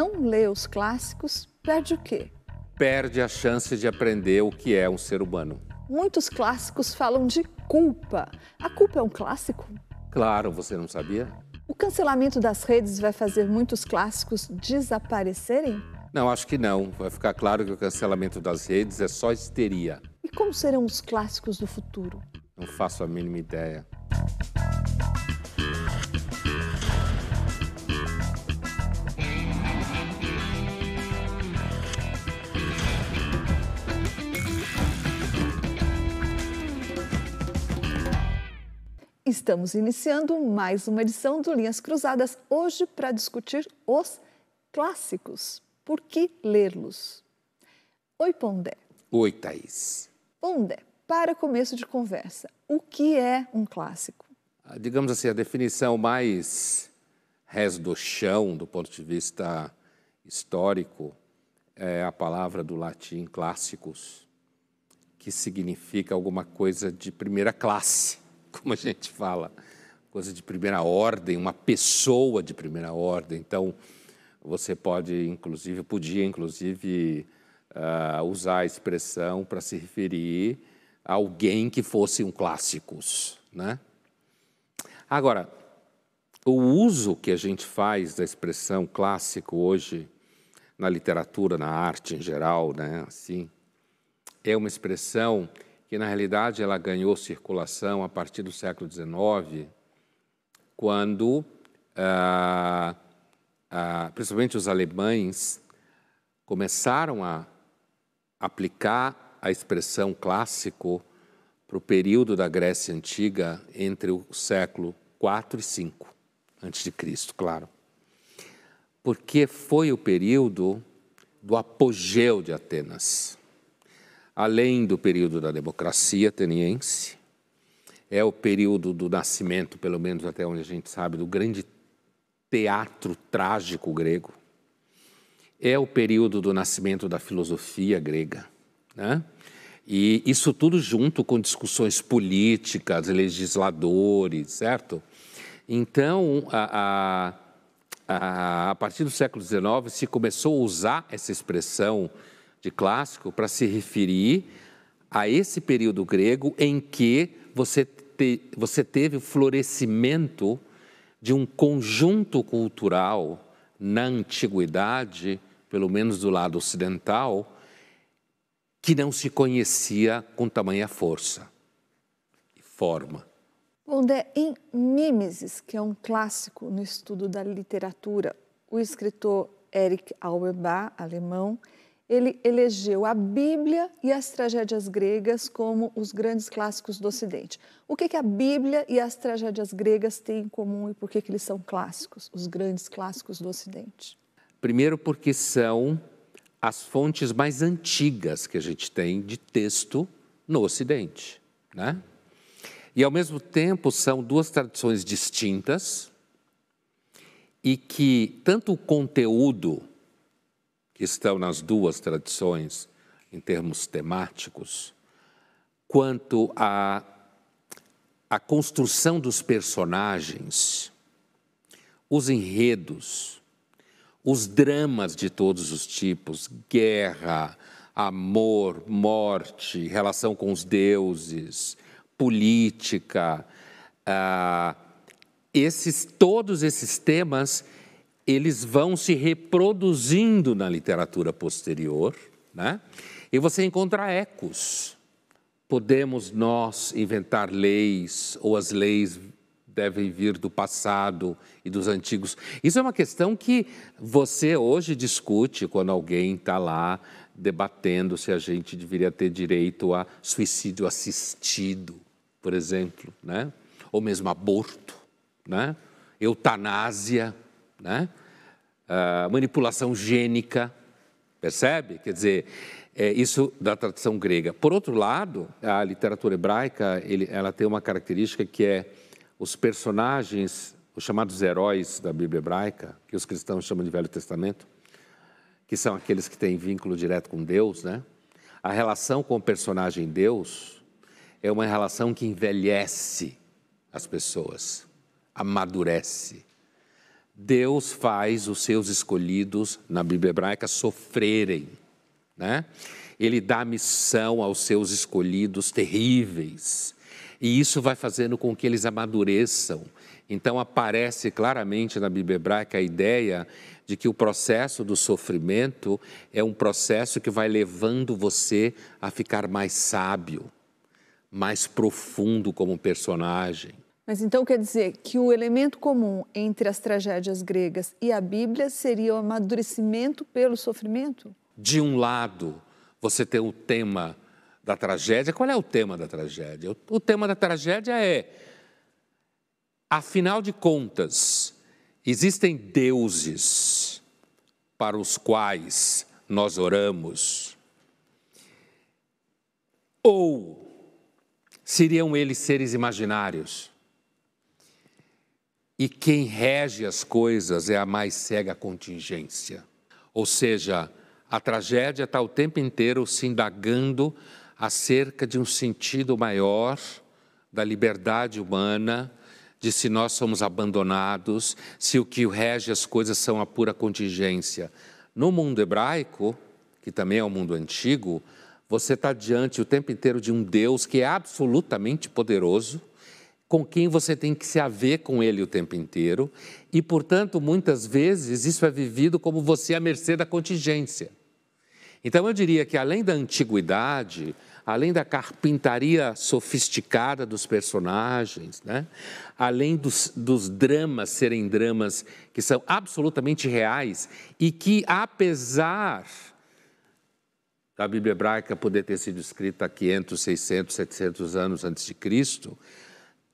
Não lê os clássicos perde o quê? Perde a chance de aprender o que é um ser humano. Muitos clássicos falam de culpa. A culpa é um clássico? Claro, você não sabia? O cancelamento das redes vai fazer muitos clássicos desaparecerem? Não, acho que não. Vai ficar claro que o cancelamento das redes é só histeria. E como serão os clássicos do futuro? Não faço a mínima ideia. Estamos iniciando mais uma edição do Linhas Cruzadas, hoje para discutir os clássicos. Por que lê-los? Oi, Pondé. Oi, Thaís. Pondé, para começo de conversa, o que é um clássico? Ah, digamos assim, a definição mais res do chão, do ponto de vista histórico, é a palavra do latim clássicos, que significa alguma coisa de primeira classe como a gente fala, coisa de primeira ordem, uma pessoa de primeira ordem. Então, você pode, inclusive, podia, inclusive, uh, usar a expressão para se referir a alguém que fosse um clássicos, né? Agora, o uso que a gente faz da expressão clássico hoje na literatura, na arte em geral, né, assim, é uma expressão que na realidade ela ganhou circulação a partir do século XIX, quando, ah, ah, principalmente os alemães, começaram a aplicar a expressão clássico para o período da Grécia Antiga entre o século IV e V, Cristo, claro. Porque foi o período do apogeu de Atenas além do período da democracia ateniense, é o período do nascimento, pelo menos até onde a gente sabe, do grande teatro trágico grego. É o período do nascimento da filosofia grega. Né? E isso tudo junto com discussões políticas, legisladores, certo? Então, a, a, a, a partir do século XIX, se começou a usar essa expressão de clássico para se referir a esse período grego em que você, te, você teve o florescimento de um conjunto cultural na antiguidade, pelo menos do lado ocidental, que não se conhecia com tamanha força e forma. Onde em Mimesis, que é um clássico no estudo da literatura, o escritor Erich Auerbach, alemão, ele elegeu a Bíblia e as tragédias gregas como os grandes clássicos do Ocidente. O que, que a Bíblia e as tragédias gregas têm em comum e por que, que eles são clássicos, os grandes clássicos do Ocidente? Primeiro, porque são as fontes mais antigas que a gente tem de texto no Ocidente. Né? E, ao mesmo tempo, são duas tradições distintas e que tanto o conteúdo estão nas duas tradições, em termos temáticos, quanto à a, a construção dos personagens, os enredos, os dramas de todos os tipos, guerra, amor, morte, relação com os deuses, política, ah, esses todos esses temas eles vão se reproduzindo na literatura posterior, né? E você encontra ecos. Podemos nós inventar leis ou as leis devem vir do passado e dos antigos? Isso é uma questão que você hoje discute quando alguém está lá debatendo se a gente deveria ter direito a suicídio assistido, por exemplo, né? ou mesmo aborto, né? eutanásia né? Uh, manipulação gênica, percebe? Quer dizer, é isso da tradição grega. Por outro lado, a literatura hebraica ele, ela tem uma característica que é os personagens, os chamados heróis da Bíblia hebraica, que os cristãos chamam de Velho Testamento, que são aqueles que têm vínculo direto com Deus, né? A relação com o personagem Deus é uma relação que envelhece as pessoas, amadurece. Deus faz os seus escolhidos, na Bíblia hebraica, sofrerem. Né? Ele dá missão aos seus escolhidos terríveis. E isso vai fazendo com que eles amadureçam. Então aparece claramente na Bíblia hebraica a ideia de que o processo do sofrimento é um processo que vai levando você a ficar mais sábio, mais profundo como personagem. Mas então quer dizer que o elemento comum entre as tragédias gregas e a Bíblia seria o amadurecimento pelo sofrimento? De um lado, você tem o tema da tragédia. Qual é o tema da tragédia? O tema da tragédia é, afinal de contas, existem deuses para os quais nós oramos? Ou seriam eles seres imaginários? E quem rege as coisas é a mais cega contingência. Ou seja, a tragédia está o tempo inteiro se indagando acerca de um sentido maior da liberdade humana, de se nós somos abandonados, se o que rege as coisas são a pura contingência. No mundo hebraico, que também é um mundo antigo, você está diante o tempo inteiro de um Deus que é absolutamente poderoso, com quem você tem que se haver com ele o tempo inteiro, e, portanto, muitas vezes isso é vivido como você à mercê da contingência. Então, eu diria que além da antiguidade, além da carpintaria sofisticada dos personagens, né? além dos, dos dramas serem dramas que são absolutamente reais e que, apesar da Bíblia hebraica poder ter sido escrita há 500, 600, 700 anos antes de Cristo,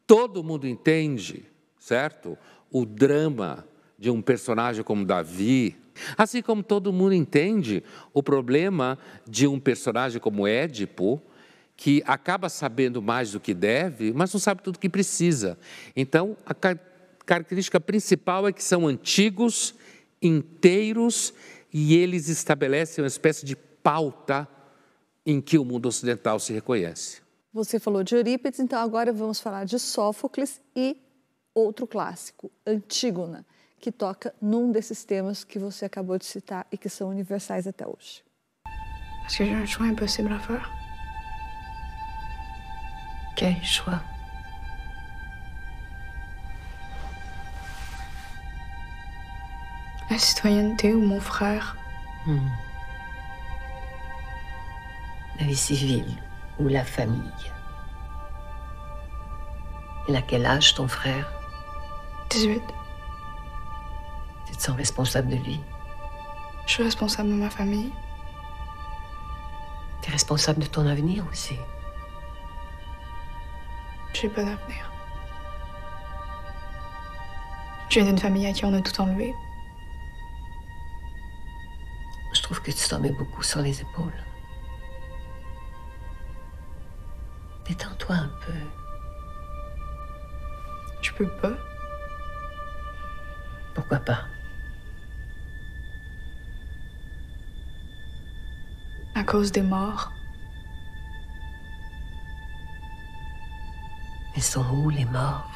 Todo mundo entende, certo? O drama de um personagem como Davi, assim como todo mundo entende o problema de um personagem como Édipo, que acaba sabendo mais do que deve, mas não sabe tudo o que precisa. Então, a característica principal é que são antigos, inteiros, e eles estabelecem uma espécie de pauta em que o mundo ocidental se reconhece. Você falou de Eurípides, então agora vamos falar de Sófocles e outro clássico, Antígona, que toca num desses temas que você acabou de citar e que são universais até hoje. Est-ce que j'ai un choix impossible à faire? Quel choix? La citoyenneté ou mon frère? Hmm. La vie civile ou la famille. Il a quel âge ton frère? 18. Tu te sens responsable de lui? Je suis responsable de ma famille. Tu es responsable de ton avenir aussi? J'ai pas d'avenir. Je viens d'une famille à qui on a tout enlevé. Je trouve que tu t'en mets beaucoup sur les épaules. Détends-toi un peu. Tu peux pas? Pourquoi pas? À cause des morts. Ils sont où les morts?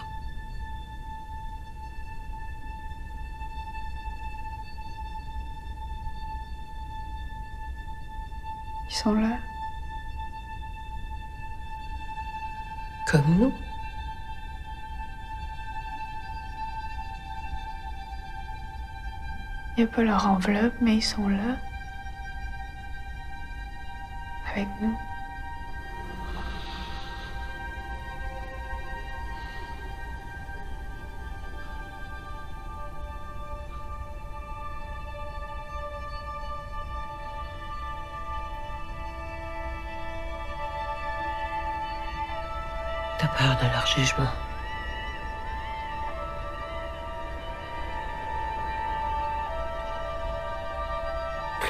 Ils sont là. Comme nous Il n'y a pas leur enveloppe, mais ils sont là. Avec nous.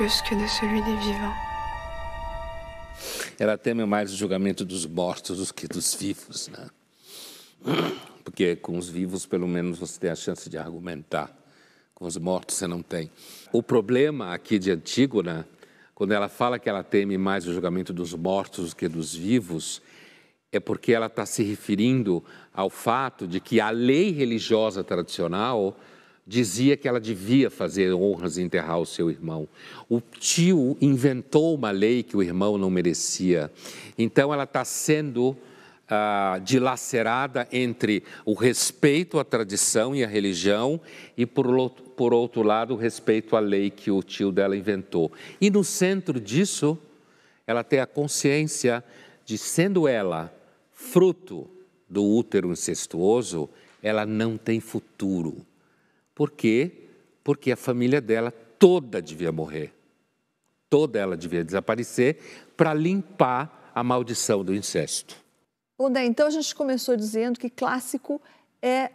Plus que de celui des vivants. Ela teme mais o julgamento dos mortos do que dos vivos, né? Porque com os vivos, pelo menos, você tem a chance de argumentar. Com os mortos, você não tem. O problema aqui de Antígona, quando ela fala que ela teme mais o julgamento dos mortos do que dos vivos, é porque ela está se referindo ao fato de que a lei religiosa tradicional dizia que ela devia fazer honras e enterrar o seu irmão. O tio inventou uma lei que o irmão não merecia. Então ela está sendo ah, dilacerada entre o respeito à tradição e à religião e, por, por outro lado, o respeito à lei que o tio dela inventou. E no centro disso, ela tem a consciência de, sendo ela fruto do útero incestuoso, ela não tem futuro. Por quê? Porque a família dela toda devia morrer. Toda ela devia desaparecer para limpar a maldição do incesto. Daí, então a gente começou dizendo que clássico é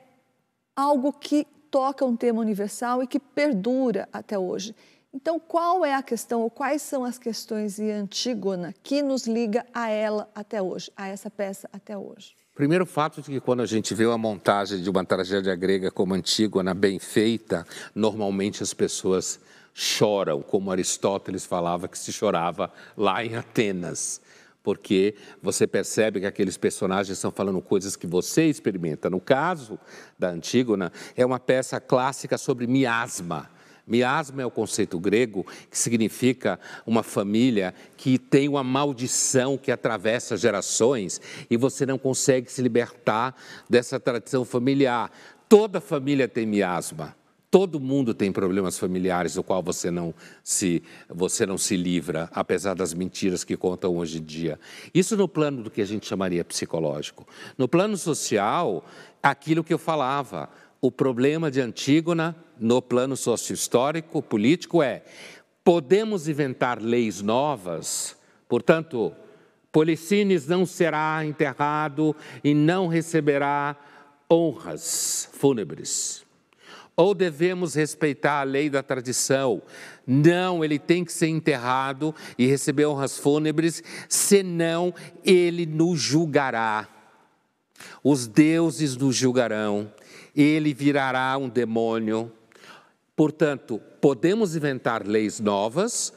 algo que toca um tema universal e que perdura até hoje. Então, qual é a questão, ou quais são as questões em Antígona que nos liga a ela até hoje, a essa peça até hoje? Primeiro fato de que quando a gente vê uma montagem de uma tragédia grega como Antígona bem feita, normalmente as pessoas choram, como Aristóteles falava que se chorava lá em Atenas porque você percebe que aqueles personagens estão falando coisas que você experimenta. No caso da Antígona, é uma peça clássica sobre miasma. Miasma é o conceito grego que significa uma família que tem uma maldição que atravessa gerações e você não consegue se libertar dessa tradição familiar. Toda família tem miasma. Todo mundo tem problemas familiares do qual você não se você não se livra, apesar das mentiras que contam hoje em dia. Isso no plano do que a gente chamaria psicológico. No plano social, aquilo que eu falava, o problema de Antígona no plano socio-histórico, político é podemos inventar leis novas, portanto, Policines não será enterrado e não receberá honras fúnebres ou devemos respeitar a lei da tradição? Não, ele tem que ser enterrado e receber honras fúnebres, senão ele nos julgará. Os deuses nos julgarão, ele virará um demônio. Portanto, podemos inventar leis novas,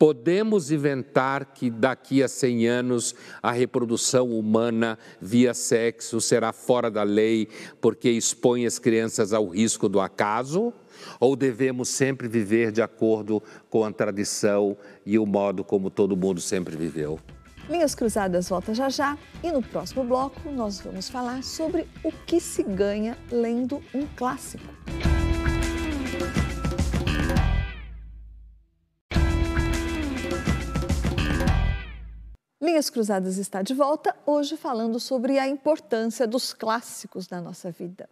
Podemos inventar que daqui a 100 anos a reprodução humana via sexo será fora da lei porque expõe as crianças ao risco do acaso? Ou devemos sempre viver de acordo com a tradição e o modo como todo mundo sempre viveu? Linhas Cruzadas volta já já e no próximo bloco nós vamos falar sobre o que se ganha lendo um clássico. Linhas Cruzadas está de volta, hoje falando sobre a importância dos clássicos na nossa vida.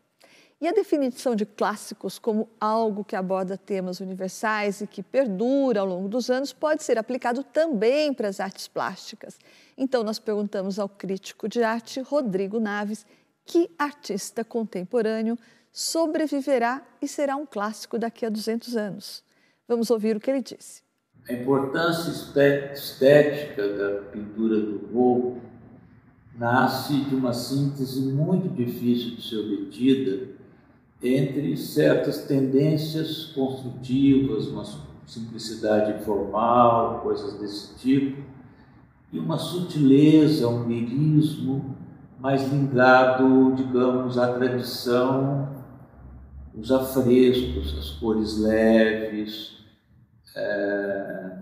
E a definição de clássicos como algo que aborda temas universais e que perdura ao longo dos anos pode ser aplicado também para as artes plásticas. Então, nós perguntamos ao crítico de arte Rodrigo Naves que artista contemporâneo sobreviverá e será um clássico daqui a 200 anos. Vamos ouvir o que ele disse. A importância estética da pintura do Volpe nasce de uma síntese muito difícil de ser obtida entre certas tendências construtivas, uma simplicidade formal, coisas desse tipo, e uma sutileza, um lirismo mais ligado, digamos, à tradição, os afrescos, as cores leves, é,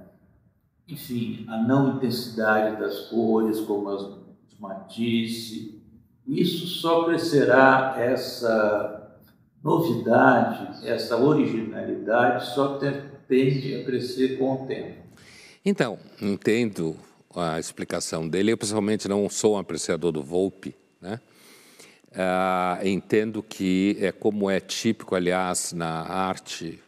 enfim, a não intensidade das cores, como as Matisse. Isso só crescerá, essa novidade, essa originalidade, só tende a crescer com o tempo. Então, entendo a explicação dele. Eu, pessoalmente, não sou um apreciador do Volpe, né? Ah, entendo que é como é típico, aliás, na arte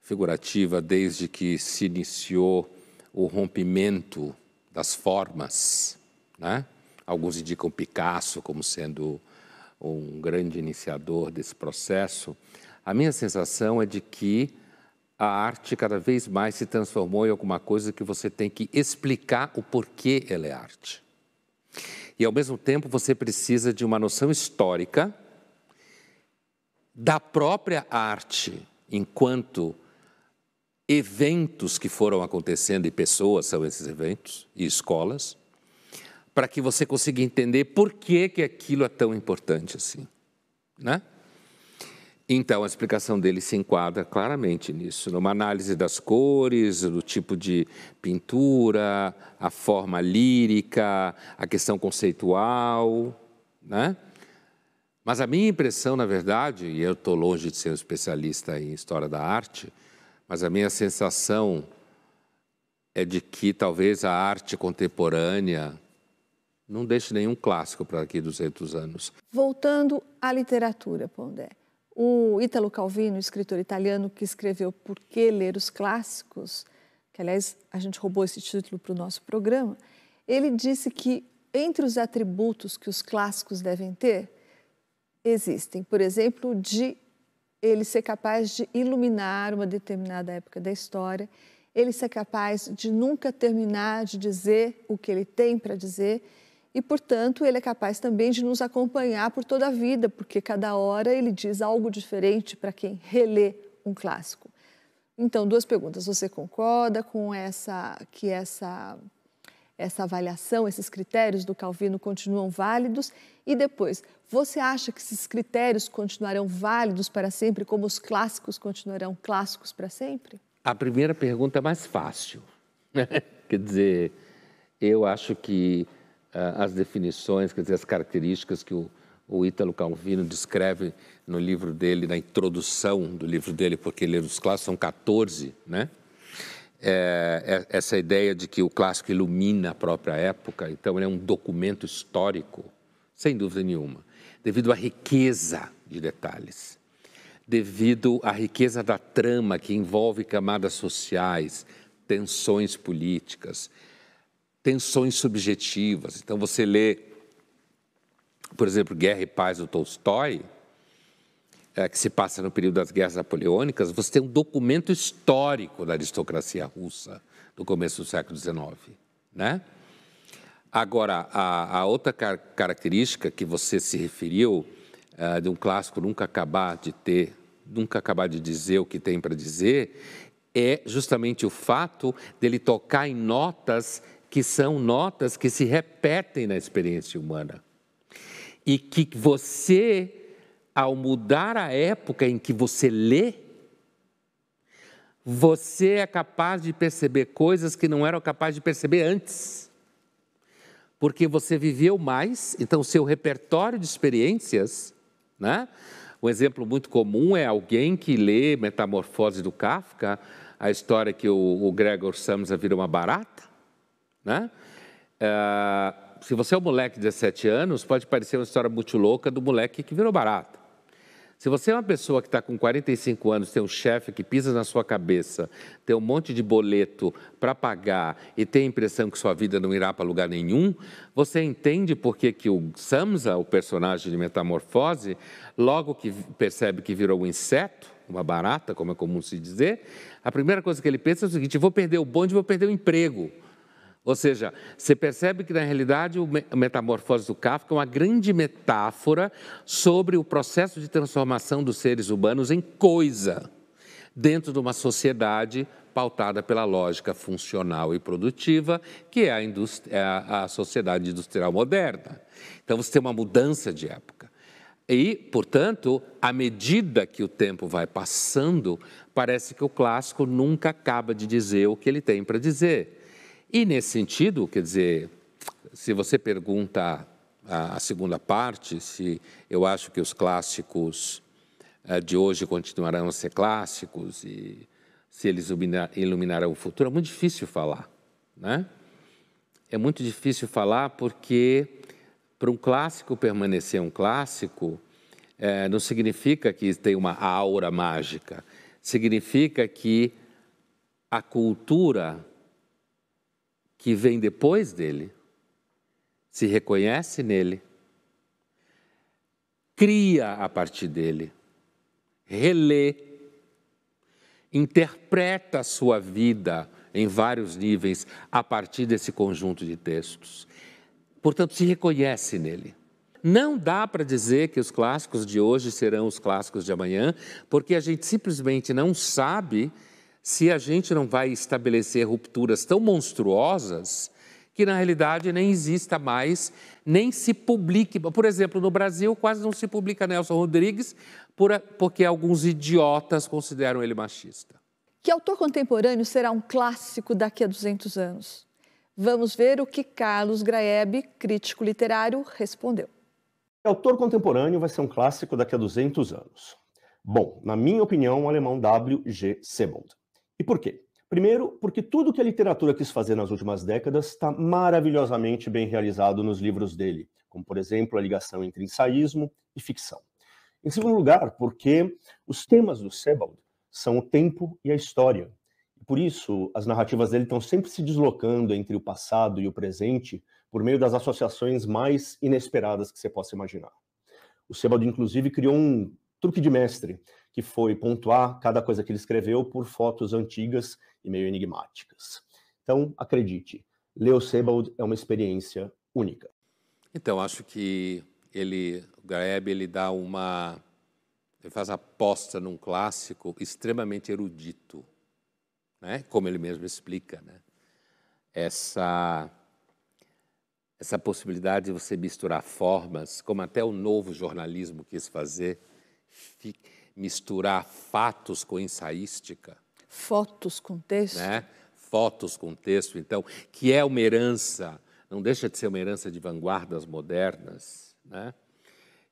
figurativa desde que se iniciou o rompimento das formas. Né? Alguns indicam Picasso como sendo um grande iniciador desse processo. A minha sensação é de que a arte cada vez mais se transformou em alguma coisa que você tem que explicar o porquê ela é arte. E ao mesmo tempo você precisa de uma noção histórica da própria arte enquanto eventos que foram acontecendo e pessoas são esses eventos e escolas, para que você consiga entender por que, que aquilo é tão importante assim. Né? Então, a explicação dele se enquadra claramente nisso, numa análise das cores, do tipo de pintura, a forma lírica, a questão conceitual, né? Mas a minha impressão, na verdade, e eu estou longe de ser um especialista em história da arte, mas a minha sensação é de que talvez a arte contemporânea não deixe nenhum clássico para daqui 200 anos. Voltando à literatura, Pondé. O Ítalo Calvino, escritor italiano que escreveu Por que ler os clássicos, que aliás a gente roubou esse título para o nosso programa, ele disse que entre os atributos que os clássicos devem ter, existem, por exemplo, de ele ser capaz de iluminar uma determinada época da história, ele ser capaz de nunca terminar de dizer o que ele tem para dizer e, portanto, ele é capaz também de nos acompanhar por toda a vida, porque cada hora ele diz algo diferente para quem relê um clássico. Então, duas perguntas. Você concorda com essa que essa essa avaliação, esses critérios do Calvino continuam válidos? E depois, você acha que esses critérios continuarão válidos para sempre, como os clássicos continuarão clássicos para sempre? A primeira pergunta é mais fácil. Quer dizer, eu acho que as definições, quer dizer, as características que o, o Ítalo Calvino descreve no livro dele, na introdução do livro dele, porque ele é dos clássicos, são 14, né? É, é, essa ideia de que o clássico ilumina a própria época, então ele é um documento histórico, sem dúvida nenhuma, devido à riqueza de detalhes, devido à riqueza da trama que envolve camadas sociais, tensões políticas, tensões subjetivas. Então, você lê, por exemplo, Guerra e Paz do Tolstói, é, que se passa no período das guerras napoleônicas, você tem um documento histórico da aristocracia russa do começo do século XIX. Né? Agora, a, a outra car característica que você se referiu, uh, de um clássico nunca acabar de ter, nunca acabar de dizer o que tem para dizer, é justamente o fato dele tocar em notas que são notas que se repetem na experiência humana. E que você, ao mudar a época em que você lê, você é capaz de perceber coisas que não eram capaz de perceber antes. Porque você viveu mais, então seu repertório de experiências, né? Um exemplo muito comum é alguém que lê Metamorfose do Kafka, a história que o, o Gregor Samsa vira uma barata, né? É, se você é um moleque de 17 anos, pode parecer uma história muito louca do moleque que virou barato. Se você é uma pessoa que está com 45 anos, tem um chefe que pisa na sua cabeça, tem um monte de boleto para pagar e tem a impressão que sua vida não irá para lugar nenhum, você entende por que, que o Samsa, o personagem de Metamorfose, logo que percebe que virou um inseto, uma barata, como é comum se dizer, a primeira coisa que ele pensa é o seguinte: vou perder o bonde, vou perder o emprego. Ou seja, você percebe que, na realidade, o Metamorfose do Kafka é uma grande metáfora sobre o processo de transformação dos seres humanos em coisa, dentro de uma sociedade pautada pela lógica funcional e produtiva, que é a, é a sociedade industrial moderna. Então, você tem uma mudança de época. E, portanto, à medida que o tempo vai passando, parece que o clássico nunca acaba de dizer o que ele tem para dizer. E nesse sentido, quer dizer, se você pergunta a, a segunda parte, se eu acho que os clássicos uh, de hoje continuarão a ser clássicos e se eles iluminarão o futuro, é muito difícil falar, né? É muito difícil falar porque para um clássico permanecer um clássico é, não significa que tem uma aura mágica, significa que a cultura que vem depois dele se reconhece nele, cria a partir dele, relê, interpreta a sua vida em vários níveis a partir desse conjunto de textos. Portanto, se reconhece nele. Não dá para dizer que os clássicos de hoje serão os clássicos de amanhã, porque a gente simplesmente não sabe se a gente não vai estabelecer rupturas tão monstruosas que na realidade nem exista mais, nem se publique. Por exemplo, no Brasil quase não se publica Nelson Rodrigues, por, porque alguns idiotas consideram ele machista. Que autor contemporâneo será um clássico daqui a 200 anos? Vamos ver o que Carlos Graeb, crítico literário, respondeu. Que autor contemporâneo vai ser um clássico daqui a 200 anos? Bom, na minha opinião, o alemão W.G. Sebald. E por quê? Primeiro, porque tudo que a literatura quis fazer nas últimas décadas está maravilhosamente bem realizado nos livros dele, como, por exemplo, a ligação entre ensaísmo e ficção. Em segundo lugar, porque os temas do Sebald são o tempo e a história. Por isso, as narrativas dele estão sempre se deslocando entre o passado e o presente por meio das associações mais inesperadas que você possa imaginar. O Sebald, inclusive, criou um truque de mestre, que foi pontuar cada coisa que ele escreveu por fotos antigas e meio enigmáticas. Então, acredite, ler o Sebald é uma experiência única. Então, acho que ele, o Gaeb, ele dá uma, ele faz aposta num clássico extremamente erudito, né? Como ele mesmo explica, né? Essa essa possibilidade de você misturar formas, como até o novo jornalismo quis fazer, misturar fatos com ensaística. Fotos com texto. Né? Fotos com texto, então, que é uma herança, não deixa de ser uma herança de vanguardas modernas, né?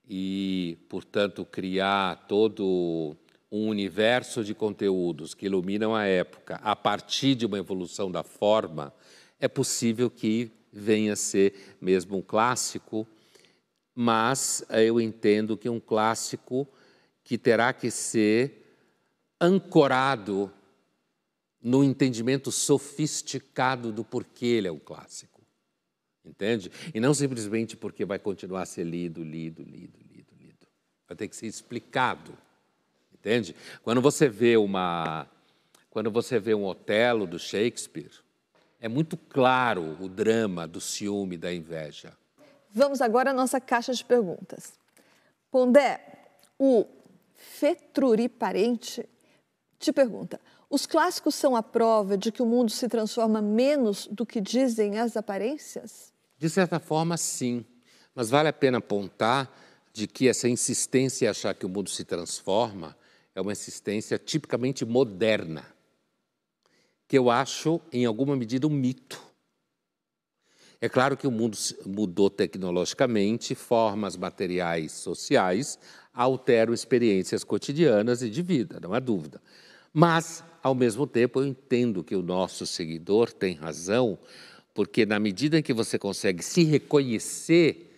E, portanto, criar todo um universo de conteúdos que iluminam a época a partir de uma evolução da forma, é possível que venha a ser mesmo um clássico, mas eu entendo que um clássico que terá que ser ancorado no entendimento sofisticado do porquê ele é um clássico. Entende? E não simplesmente porque vai continuar a ser lido, lido, lido, lido, lido. Vai ter que ser explicado. Entende? Quando você vê uma quando você vê um Otelo do Shakespeare, é muito claro o drama do ciúme, da inveja. Vamos agora à nossa caixa de perguntas. Pondé, o Fetruri Parente te pergunta: os clássicos são a prova de que o mundo se transforma menos do que dizem as aparências? De certa forma, sim. Mas vale a pena apontar de que essa insistência em achar que o mundo se transforma é uma insistência tipicamente moderna, que eu acho, em alguma medida, um mito. É claro que o mundo mudou tecnologicamente, formas materiais sociais alteram experiências cotidianas e de vida, não há dúvida. Mas, ao mesmo tempo, eu entendo que o nosso seguidor tem razão, porque na medida em que você consegue se reconhecer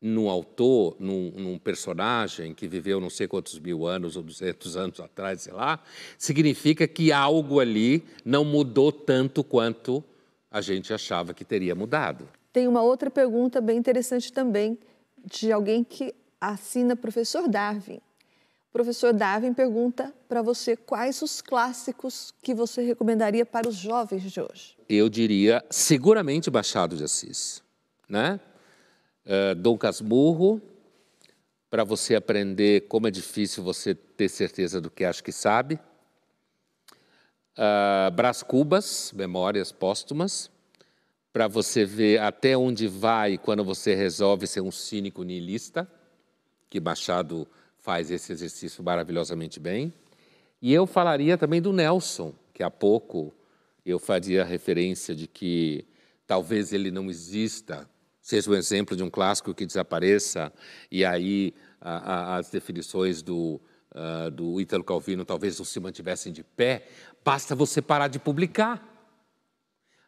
num autor, num, num, personagem que viveu não sei quantos mil anos ou duzentos anos atrás, sei lá, significa que algo ali não mudou tanto quanto a gente achava que teria mudado. Tem uma outra pergunta bem interessante também, de alguém que assina professor Darwin. Professor Darwin pergunta para você quais os clássicos que você recomendaria para os jovens de hoje. Eu diria seguramente Machado de Assis, né? Uh, Dom Casmurro, para você aprender como é difícil você ter certeza do que acha que sabe. Uh, Brás Cubas, Memórias Póstumas, para você ver até onde vai quando você resolve ser um cínico niilista que Machado faz esse exercício maravilhosamente bem. E eu falaria também do Nelson, que há pouco eu fazia referência de que talvez ele não exista, seja um exemplo de um clássico que desapareça, e aí a, a, as definições do, uh, do Ítalo Calvino talvez não se mantivessem de pé, basta você parar de publicar.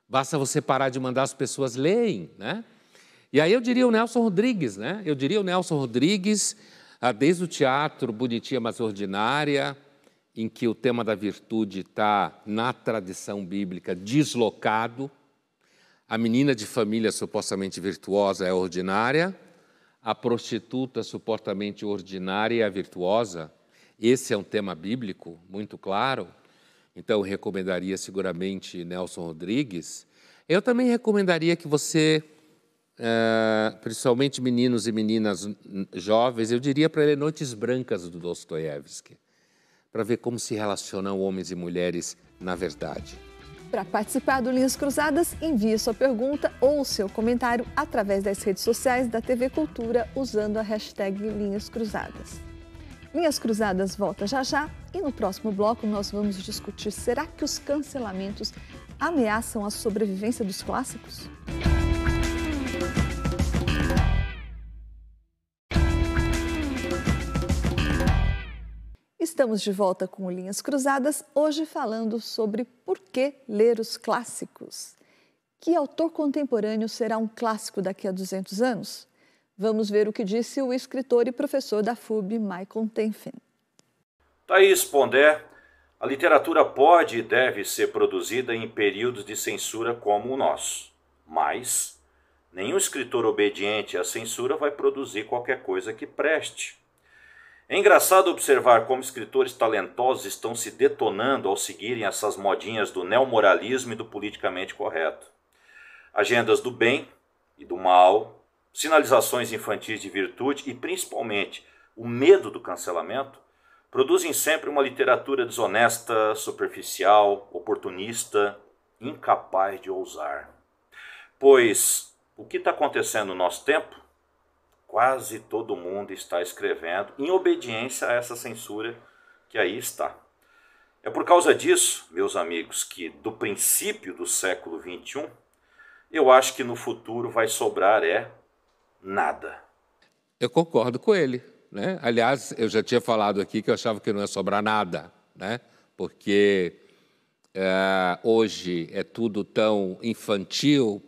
Basta você parar de mandar as pessoas lerem, né? E aí eu diria o Nelson Rodrigues, né? Eu diria o Nelson Rodrigues, ah, desde o teatro Bonitinha Mas Ordinária, em que o tema da virtude está na tradição bíblica deslocado, a menina de família supostamente virtuosa é ordinária, a prostituta supostamente ordinária é virtuosa. Esse é um tema bíblico muito claro. Então, eu recomendaria seguramente Nelson Rodrigues. Eu também recomendaria que você Uh, principalmente meninos e meninas jovens, eu diria para ler Noites Brancas do Dostoiévski, para ver como se relacionam homens e mulheres na verdade. Para participar do Linhas Cruzadas, envie sua pergunta ou seu comentário através das redes sociais da TV Cultura usando a hashtag Linhas Cruzadas. Linhas Cruzadas volta já já e no próximo bloco nós vamos discutir: será que os cancelamentos ameaçam a sobrevivência dos clássicos? Estamos de volta com Linhas Cruzadas, hoje falando sobre por que ler os clássicos. Que autor contemporâneo será um clássico daqui a 200 anos? Vamos ver o que disse o escritor e professor da FUB, Michael Tenfen. Thaís Pondé, a literatura pode e deve ser produzida em períodos de censura como o nosso, mas nenhum escritor obediente à censura vai produzir qualquer coisa que preste. É engraçado observar como escritores talentosos estão se detonando ao seguirem essas modinhas do neomoralismo e do politicamente correto. Agendas do bem e do mal, sinalizações infantis de virtude e principalmente o medo do cancelamento produzem sempre uma literatura desonesta, superficial, oportunista, incapaz de ousar. Pois o que está acontecendo no nosso tempo quase todo mundo está escrevendo em obediência a essa censura que aí está. É por causa disso, meus amigos, que do princípio do século XXI, eu acho que no futuro vai sobrar é nada. Eu concordo com ele. Né? Aliás, eu já tinha falado aqui que eu achava que não ia sobrar nada, né? porque é, hoje é tudo tão infantil,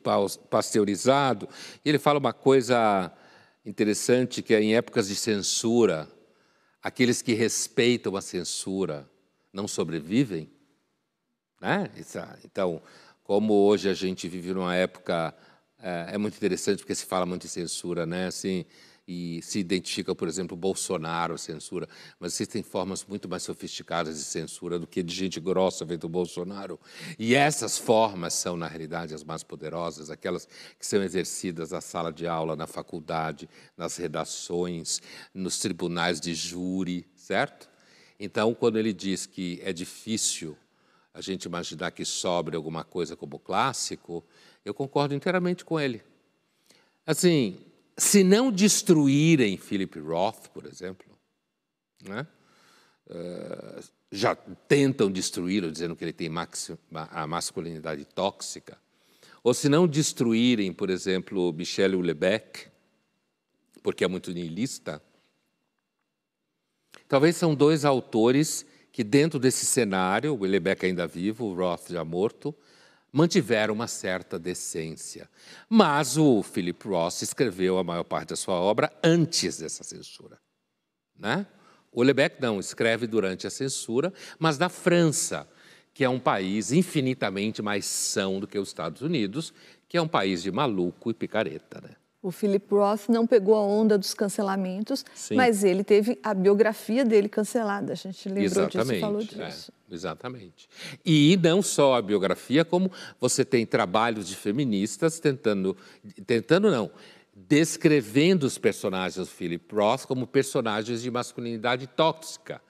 pasteurizado. E ele fala uma coisa Interessante que em épocas de censura, aqueles que respeitam a censura não sobrevivem. Né? Então, como hoje a gente vive numa época, é, é muito interessante porque se fala muito de censura, né? Assim, e se identifica, por exemplo, Bolsonaro, censura, mas existem formas muito mais sofisticadas de censura do que de gente grossa feito o Bolsonaro. E essas formas são, na realidade, as mais poderosas, aquelas que são exercidas na sala de aula, na faculdade, nas redações, nos tribunais de júri, certo? Então, quando ele diz que é difícil a gente imaginar que sobre alguma coisa como clássico, eu concordo inteiramente com ele. Assim, se não destruírem Philip Roth, por exemplo, né? uh, já tentam destruí-lo, dizendo que ele tem a masculinidade tóxica, ou se não destruírem, por exemplo, Michel Houellebecq, porque é muito niilista, talvez são dois autores que, dentro desse cenário, o Houellebecq ainda vivo, o Roth já morto, mantiveram uma certa decência. Mas o Philip Ross escreveu a maior parte da sua obra antes dessa censura. Né? O Lebec não, escreve durante a censura, mas da França, que é um país infinitamente mais são do que os Estados Unidos, que é um país de maluco e picareta. Né? O Philip Roth não pegou a onda dos cancelamentos, Sim. mas ele teve a biografia dele cancelada. A gente lembrou exatamente, disso e falou é, disso. É, exatamente. E não só a biografia, como você tem trabalhos de feministas tentando, tentando não, descrevendo os personagens do Philip Roth como personagens de masculinidade tóxica,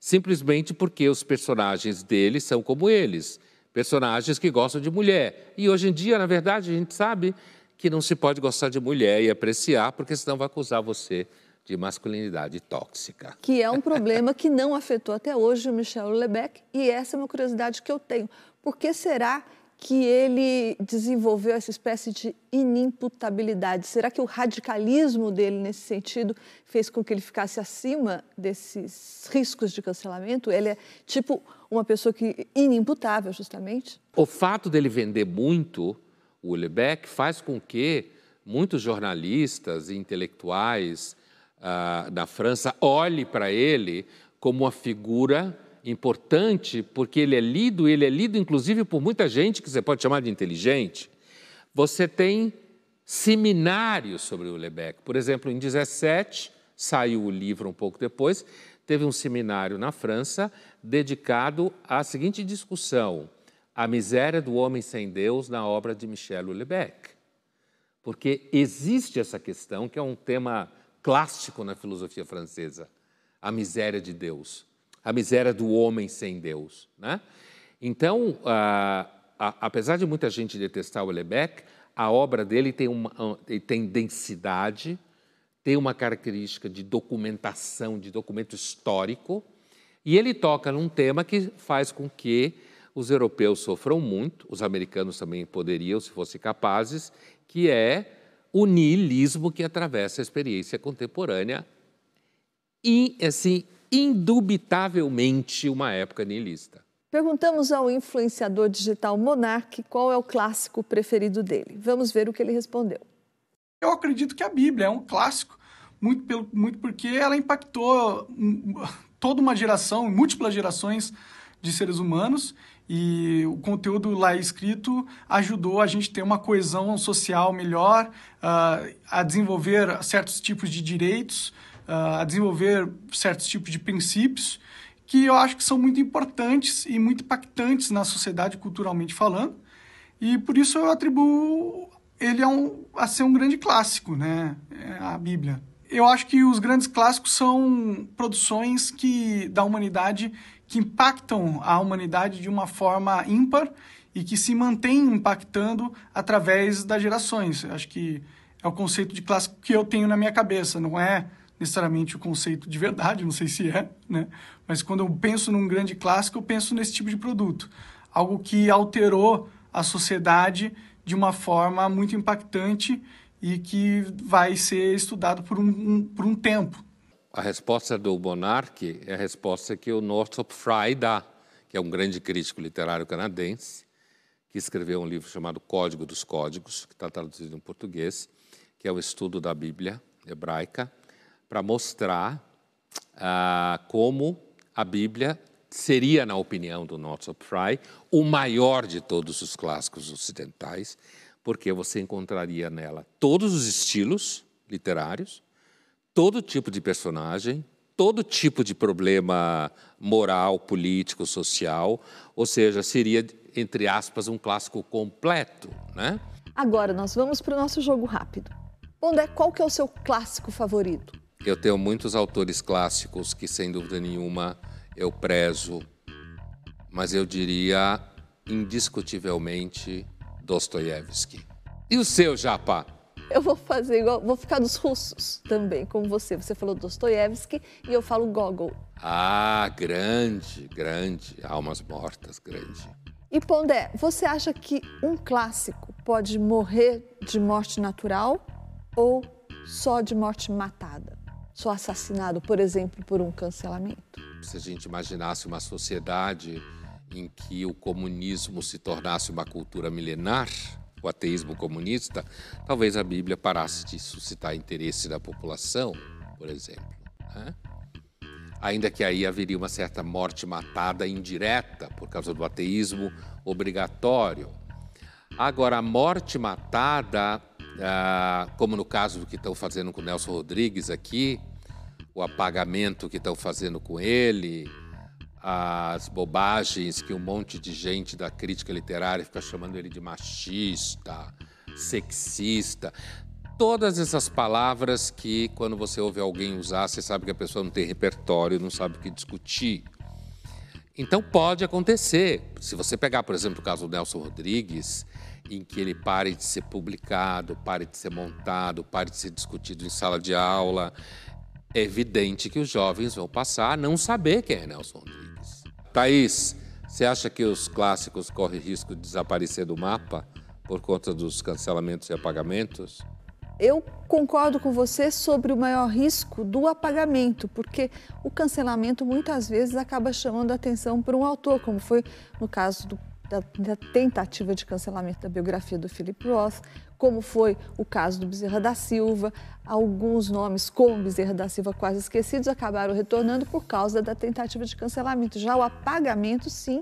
simplesmente porque os personagens dele são como eles, personagens que gostam de mulher. E hoje em dia, na verdade, a gente sabe que não se pode gostar de mulher e apreciar, porque senão vai acusar você de masculinidade tóxica. Que é um problema que não afetou até hoje o Michel Lebec, e essa é uma curiosidade que eu tenho. Por que será que ele desenvolveu essa espécie de inimputabilidade? Será que o radicalismo dele, nesse sentido, fez com que ele ficasse acima desses riscos de cancelamento? Ele é tipo uma pessoa que inimputável, justamente? O fato dele vender muito o Ulebeck faz com que muitos jornalistas e intelectuais uh, da França olhem para ele como uma figura importante, porque ele é lido, ele é lido inclusive por muita gente que você pode chamar de inteligente. Você tem seminários sobre o Ulebeck. Por exemplo, em 17, saiu o livro um pouco depois, teve um seminário na França dedicado à seguinte discussão: a miséria do homem sem Deus na obra de Michel Houellebecq. Porque existe essa questão, que é um tema clássico na filosofia francesa, a miséria de Deus, a miséria do homem sem Deus. Né? Então, a, apesar de muita gente detestar o Houellebecq, a obra dele tem, uma, tem densidade, tem uma característica de documentação, de documento histórico, e ele toca num tema que faz com que os europeus sofram muito, os americanos também poderiam, se fossem capazes, que é o niilismo que atravessa a experiência contemporânea e, assim, indubitavelmente uma época niilista. Perguntamos ao influenciador digital Monark qual é o clássico preferido dele. Vamos ver o que ele respondeu. Eu acredito que a Bíblia é um clássico, muito, pelo, muito porque ela impactou toda uma geração, múltiplas gerações de seres humanos, e o conteúdo lá escrito ajudou a gente ter uma coesão social melhor, uh, a desenvolver certos tipos de direitos, uh, a desenvolver certos tipos de princípios que eu acho que são muito importantes e muito impactantes na sociedade culturalmente falando. E por isso eu atribuo ele a, um, a ser um grande clássico, né? É a Bíblia. Eu acho que os grandes clássicos são produções que da humanidade que impactam a humanidade de uma forma ímpar e que se mantém impactando através das gerações. Acho que é o conceito de clássico que eu tenho na minha cabeça, não é necessariamente o conceito de verdade, não sei se é, né? Mas quando eu penso num grande clássico, eu penso nesse tipo de produto, algo que alterou a sociedade de uma forma muito impactante e que vai ser estudado por um, um por um tempo. A resposta do Monarch é a resposta que o Northrop Frye dá, que é um grande crítico literário canadense, que escreveu um livro chamado Código dos Códigos, que está traduzido em português, que é o estudo da Bíblia hebraica, para mostrar ah, como a Bíblia seria, na opinião do Northrop Frye, o maior de todos os clássicos ocidentais, porque você encontraria nela todos os estilos literários, todo tipo de personagem, todo tipo de problema moral, político, social, ou seja, seria, entre aspas, um clássico completo, né? Agora nós vamos para o nosso jogo rápido. Pondé, qual que é o seu clássico favorito? Eu tenho muitos autores clássicos que, sem dúvida nenhuma, eu prezo, mas eu diria indiscutivelmente Dostoiévski. E o seu, Japa? Eu vou fazer igual, vou ficar dos russos também, como você. Você falou Dostoiévski e eu falo Gogol. Ah, grande, grande. Almas mortas, grande. E Pondé, você acha que um clássico pode morrer de morte natural ou só de morte matada? sou assassinado, por exemplo, por um cancelamento? Se a gente imaginasse uma sociedade em que o comunismo se tornasse uma cultura milenar, o ateísmo comunista, talvez a Bíblia parasse de suscitar interesse da população, por exemplo. Né? Ainda que aí haveria uma certa morte matada indireta por causa do ateísmo obrigatório. Agora, a morte matada ah, como no caso do que estão fazendo com Nelson Rodrigues aqui, o apagamento que estão fazendo com ele, as bobagens que um monte de gente da crítica literária fica chamando ele de machista, sexista. Todas essas palavras que, quando você ouve alguém usar, você sabe que a pessoa não tem repertório, não sabe o que discutir. Então pode acontecer. Se você pegar, por exemplo, o caso do Nelson Rodrigues, em que ele pare de ser publicado, pare de ser montado, pare de ser discutido em sala de aula, é evidente que os jovens vão passar a não saber quem é Nelson Rodrigues. Thaís, você acha que os clássicos correm risco de desaparecer do mapa por conta dos cancelamentos e apagamentos? Eu concordo com você sobre o maior risco do apagamento, porque o cancelamento muitas vezes acaba chamando a atenção para um autor, como foi no caso do da, da, tentativa de cancelamento da biografia do Philip Roth, como foi o caso do Bezerra da Silva. Alguns nomes, como Bezerra da Silva, quase esquecidos, acabaram retornando por causa da tentativa de cancelamento. Já o apagamento, sim,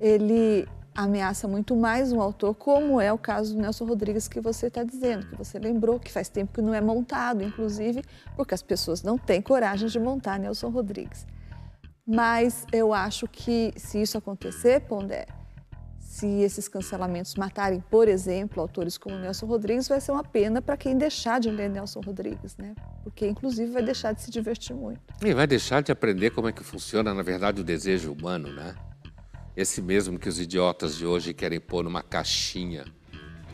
ele ameaça muito mais um autor, como é o caso do Nelson Rodrigues que você está dizendo, que você lembrou, que faz tempo que não é montado, inclusive, porque as pessoas não têm coragem de montar Nelson Rodrigues. Mas eu acho que se isso acontecer, Pondé, se esses cancelamentos matarem, por exemplo, autores como Nelson Rodrigues, vai ser uma pena para quem deixar de ler Nelson Rodrigues, né? Porque, inclusive, vai deixar de se divertir muito. E vai deixar de aprender como é que funciona, na verdade, o desejo humano, né? Esse mesmo que os idiotas de hoje querem pôr numa caixinha.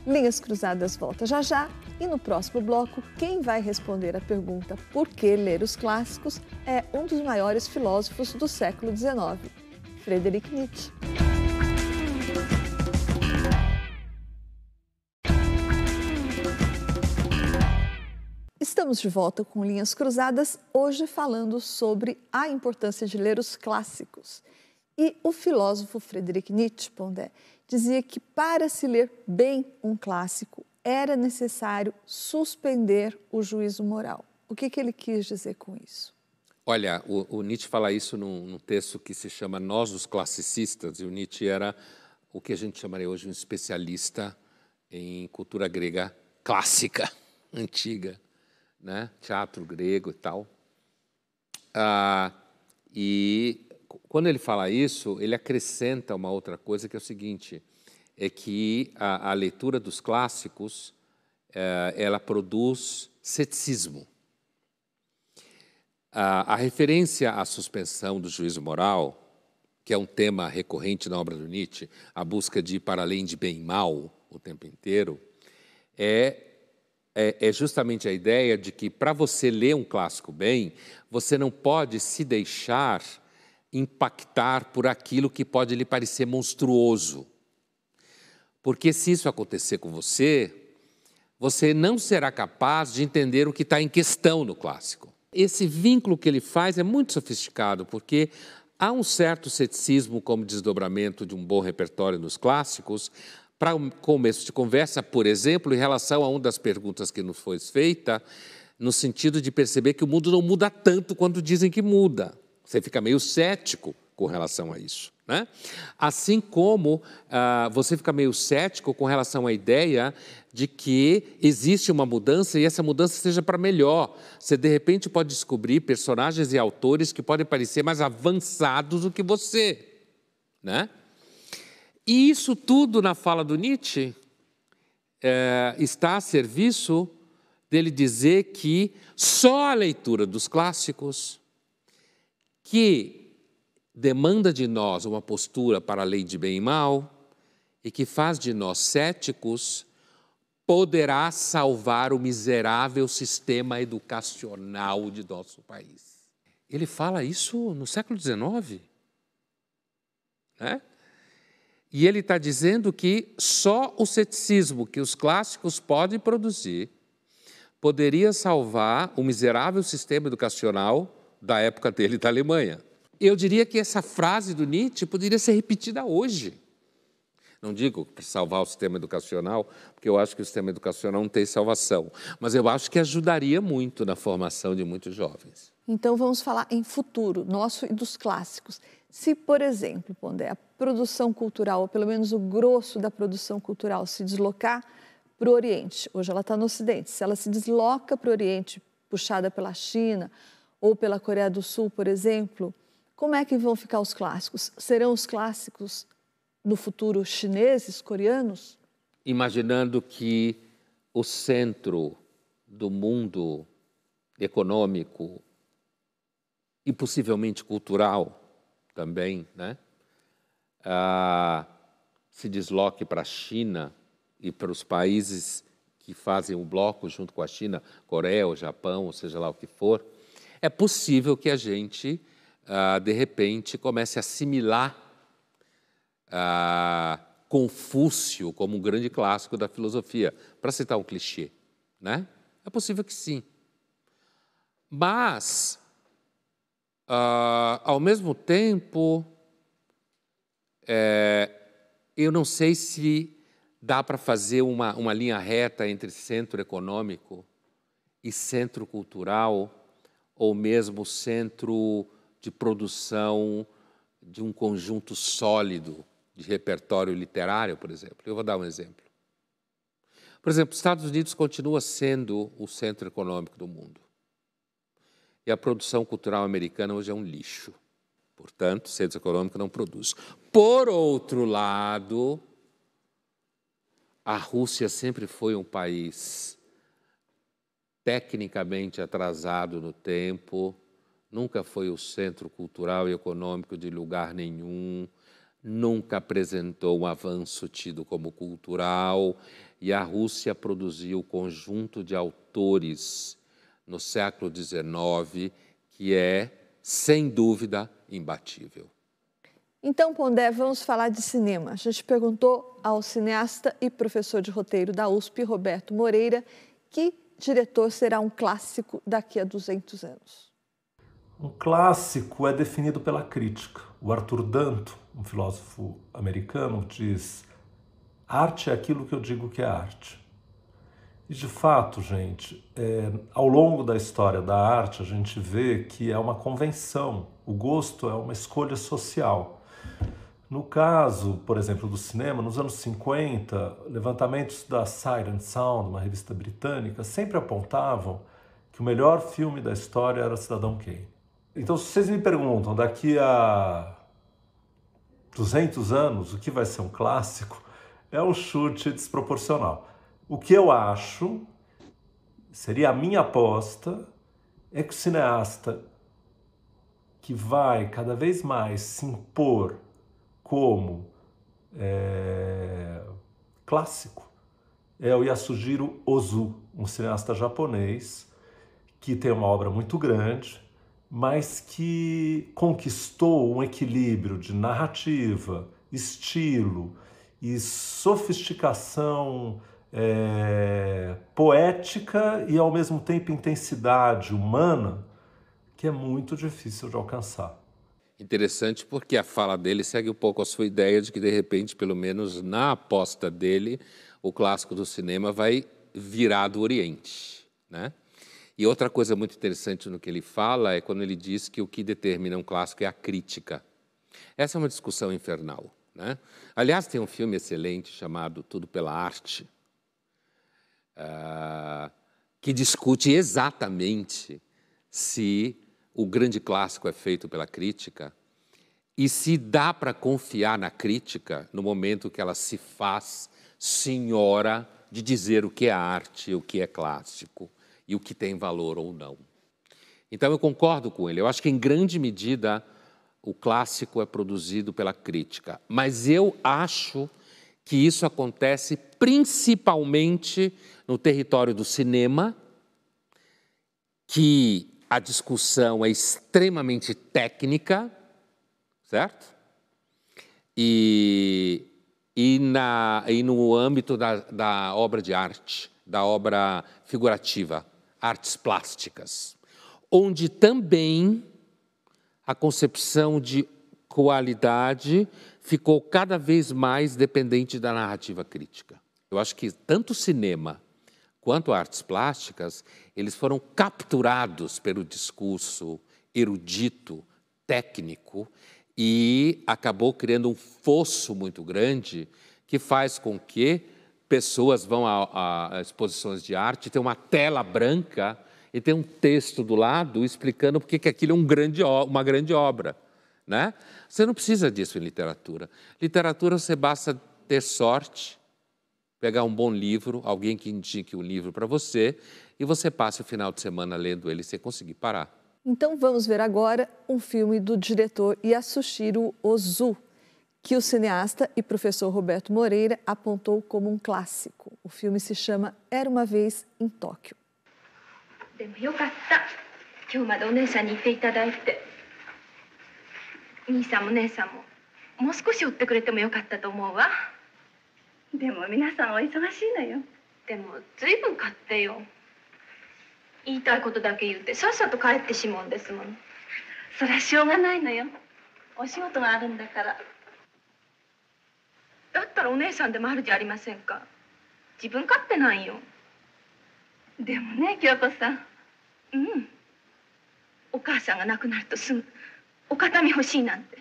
Linhas Cruzadas volta já já e no próximo bloco, quem vai responder a pergunta por que ler os clássicos é um dos maiores filósofos do século XIX, Friedrich Nietzsche. Estamos de volta com Linhas Cruzadas, hoje falando sobre a importância de ler os clássicos. E o filósofo Friedrich Nietzsche, Pondé, dizia que para se ler bem um clássico era necessário suspender o juízo moral. O que, que ele quis dizer com isso? Olha, o, o Nietzsche fala isso num, num, texto que se chama Nós, os Classicistas, e o Nietzsche era o que a gente chamaria hoje um especialista em cultura grega clássica, antiga, né? teatro grego e tal. Ah, e quando ele fala isso, ele acrescenta uma outra coisa que é o seguinte: é que a, a leitura dos clássicos é, ela produz ceticismo. A, a, referência à suspensão do juízo moral, que é um tema recorrente na obra do Nietzsche, a busca de ir para além de bem e mal o tempo inteiro, é é, é justamente a ideia de que para você ler um clássico bem, você não pode se deixar impactar por aquilo que pode lhe parecer monstruoso. Porque se isso acontecer com você, você não será capaz de entender o que está em questão no clássico. Esse vínculo que ele faz é muito sofisticado, porque há um certo ceticismo como desdobramento de um bom repertório nos clássicos, para começo de conversa, por exemplo, em relação a uma das perguntas que nos foi feita, no sentido de perceber que o mundo não muda tanto quanto dizem que muda. Você fica meio cético com relação a isso. Né? Assim como ah, você fica meio cético com relação à ideia de que existe uma mudança e essa mudança seja para melhor. Você, de repente, pode descobrir personagens e autores que podem parecer mais avançados do que você. Né? E isso tudo na fala do Nietzsche é, está a serviço dele dizer que só a leitura dos clássicos, que demanda de nós uma postura para a lei de bem e mal e que faz de nós céticos, poderá salvar o miserável sistema educacional de nosso país. Ele fala isso no século XIX. Né? E ele está dizendo que só o ceticismo que os clássicos podem produzir poderia salvar o miserável sistema educacional da época dele da Alemanha. Eu diria que essa frase do Nietzsche poderia ser repetida hoje. Não digo para salvar o sistema educacional, porque eu acho que o sistema educacional não tem salvação, mas eu acho que ajudaria muito na formação de muitos jovens. Então vamos falar em futuro, nosso e dos clássicos. Se, por exemplo, a produção cultural, ou pelo menos o grosso da produção cultural, se deslocar para o Oriente, hoje ela está no Ocidente, se ela se desloca para o Oriente, puxada pela China ou pela Coreia do Sul, por exemplo, como é que vão ficar os clássicos? Serão os clássicos no futuro chineses, coreanos? Imaginando que o centro do mundo econômico e possivelmente cultural também, né? Ah, se desloque para a China e para os países que fazem o bloco junto com a China, Coreia ou Japão, ou seja lá o que for, é possível que a gente, ah, de repente, comece a assimilar ah, Confúcio como um grande clássico da filosofia, para citar um clichê. Né? É possível que sim. Mas Uh, ao mesmo tempo, é, eu não sei se dá para fazer uma, uma linha reta entre centro econômico e centro cultural, ou mesmo centro de produção de um conjunto sólido de repertório literário, por exemplo. Eu vou dar um exemplo. Por exemplo, os Estados Unidos continua sendo o centro econômico do mundo. E a produção cultural americana hoje é um lixo. Portanto, o centro econômico não produz. Por outro lado, a Rússia sempre foi um país tecnicamente atrasado no tempo, nunca foi o centro cultural e econômico de lugar nenhum, nunca apresentou um avanço tido como cultural, e a Rússia produziu um conjunto de autores no século XIX que é, sem dúvida, imbatível. Então, Pondé, vamos falar de cinema. A gente perguntou ao cineasta e professor de roteiro da USP, Roberto Moreira, que diretor será um clássico daqui a 200 anos. Um clássico é definido pela crítica. O Arthur Danto, um filósofo americano, diz: arte é aquilo que eu digo que é arte. E de fato, gente, é, ao longo da história da arte, a gente vê que é uma convenção. O gosto é uma escolha social. No caso, por exemplo, do cinema, nos anos 50, levantamentos da Siren Sound, uma revista britânica, sempre apontavam que o melhor filme da história era Cidadão Kane. Então, se vocês me perguntam daqui a 200 anos o que vai ser um clássico, é um chute desproporcional. O que eu acho, seria a minha aposta, é que o cineasta que vai cada vez mais se impor como é, clássico é o Yasujiro Ozu, um cineasta japonês que tem uma obra muito grande, mas que conquistou um equilíbrio de narrativa, estilo e sofisticação é, poética e ao mesmo tempo intensidade humana que é muito difícil de alcançar. Interessante porque a fala dele segue um pouco a sua ideia de que, de repente, pelo menos na aposta dele, o clássico do cinema vai virar do Oriente. Né? E outra coisa muito interessante no que ele fala é quando ele diz que o que determina um clássico é a crítica. Essa é uma discussão infernal. Né? Aliás, tem um filme excelente chamado Tudo pela Arte, uh, que discute exatamente se o grande clássico é feito pela crítica e se dá para confiar na crítica no momento que ela se faz senhora de dizer o que é arte, o que é clássico e o que tem valor ou não. Então eu concordo com ele. Eu acho que em grande medida o clássico é produzido pela crítica, mas eu acho que isso acontece principalmente no território do cinema, que a discussão é extremamente técnica, certo? E, e, na, e no âmbito da, da obra de arte, da obra figurativa, artes plásticas, onde também a concepção de qualidade ficou cada vez mais dependente da narrativa crítica. Eu acho que tanto o cinema quanto artes plásticas, eles foram capturados pelo discurso erudito, técnico, e acabou criando um fosso muito grande que faz com que pessoas vão a, a exposições de arte, tem uma tela branca e tem um texto do lado explicando porque que aquilo é um grande, uma grande obra Né? Você não precisa disso em literatura. Literatura você basta ter sorte, pegar um bom livro, alguém que indique um livro para você, e você passe o final de semana lendo ele sem conseguir parar. Então vamos ver agora um filme do diretor Yasushiro Ozu, que o cineasta e professor Roberto Moreira apontou como um clássico. O filme se chama Era uma vez em Tóquio. でもよかった今日までお姉さんにいていただいて 兄さんも姉さんももう少し追ってくれてもよかったと思うわ。でも皆さんお忙しいのよ。でも随分買ってよ。言いたいことだけ言ってさっさと帰ってしまうんですものそりゃしょうがないのよ。お仕事があるんだから。だったらお姉さんでもあるじゃありませんか。自分勝手なんよ。でもね京子さん。うん。お母さんが亡くなるとすぐお形見欲しいなんて。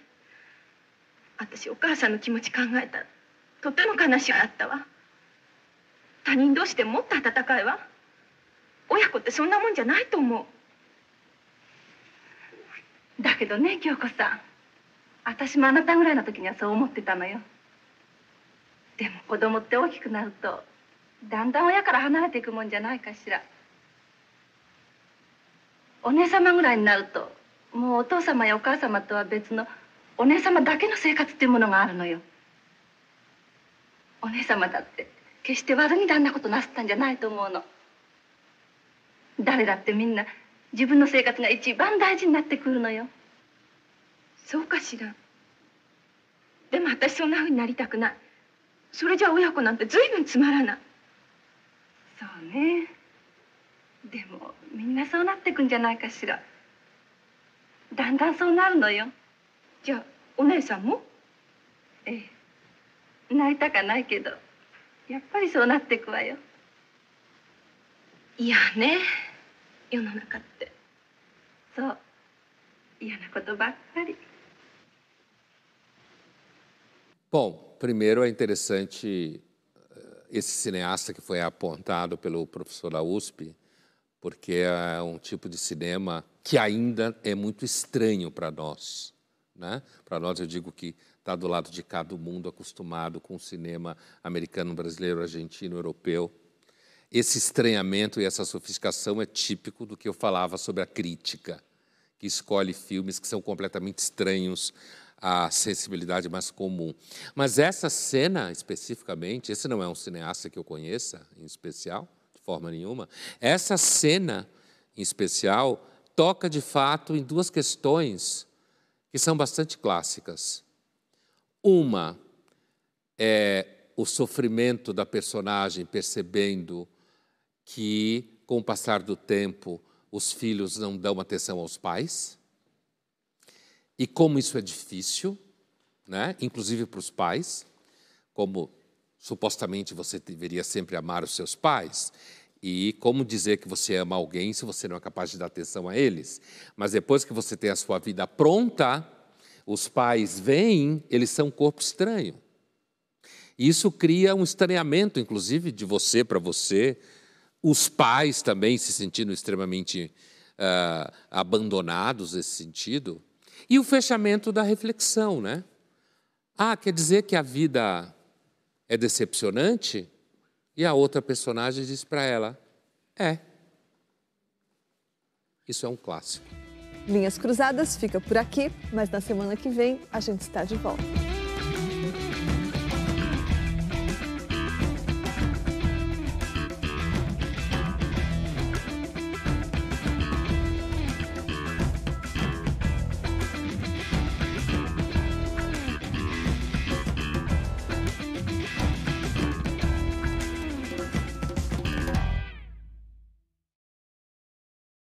私お母さんの気持ち考えた。らとても悲しかったわ。他人同士でもっと温かいわ。親子ってそんなもんじゃないと思う。だけどね京子さん。私もあなたぐらいの時にはそう思ってたのよ。でも子供って大きくなるとだんだん親から離れていくもんじゃないかしら。お姉様ぐらいになるともうお父様やお母様とは別のお姉様だけの生活っていうものがあるのよ。お姉様だって決して悪気であんなことなすったんじゃないと思うの。誰だってみんな自分の生活が一番大事になってくるのよ。そうかしら。でも私そんなふうになりたくない。それじゃ親子なんて随分つまらない。そうね。でもみんなそうなってくんじゃないかしら。だんだんそうなるのよじゃあお姉さんもええなりたかないけどやっぱりそうなってくわよいやね世の中ってそう嫌なことばっかり Bom, primeiro é interessante esse cineasta que foi apontado pelo professor da USP, porque é um tipo de cinema que ainda é muito estranho para nós. Né? Para nós, eu digo que está do lado de cá do mundo, acostumado com o cinema americano, brasileiro, argentino, europeu. Esse estranhamento e essa sofisticação é típico do que eu falava sobre a crítica, que escolhe filmes que são completamente estranhos à sensibilidade mais comum. Mas essa cena especificamente, esse não é um cineasta que eu conheça em especial, forma nenhuma, essa cena em especial toca de fato em duas questões que são bastante clássicas. Uma é o sofrimento da personagem percebendo que, com o passar do tempo, os filhos não dão atenção aos pais. E como isso é difícil, né? inclusive para os pais, como supostamente você deveria sempre amar os seus pais, e como dizer que você ama alguém se você não é capaz de dar atenção a eles? Mas depois que você tem a sua vida pronta, os pais vêm, eles são um corpo estranho. Isso cria um estranhamento, inclusive, de você para você, os pais também se sentindo extremamente uh, abandonados nesse sentido. E o fechamento da reflexão, né? Ah, quer dizer que a vida é decepcionante? E a outra personagem diz para ela: É. Isso é um clássico. Linhas Cruzadas fica por aqui, mas na semana que vem a gente está de volta.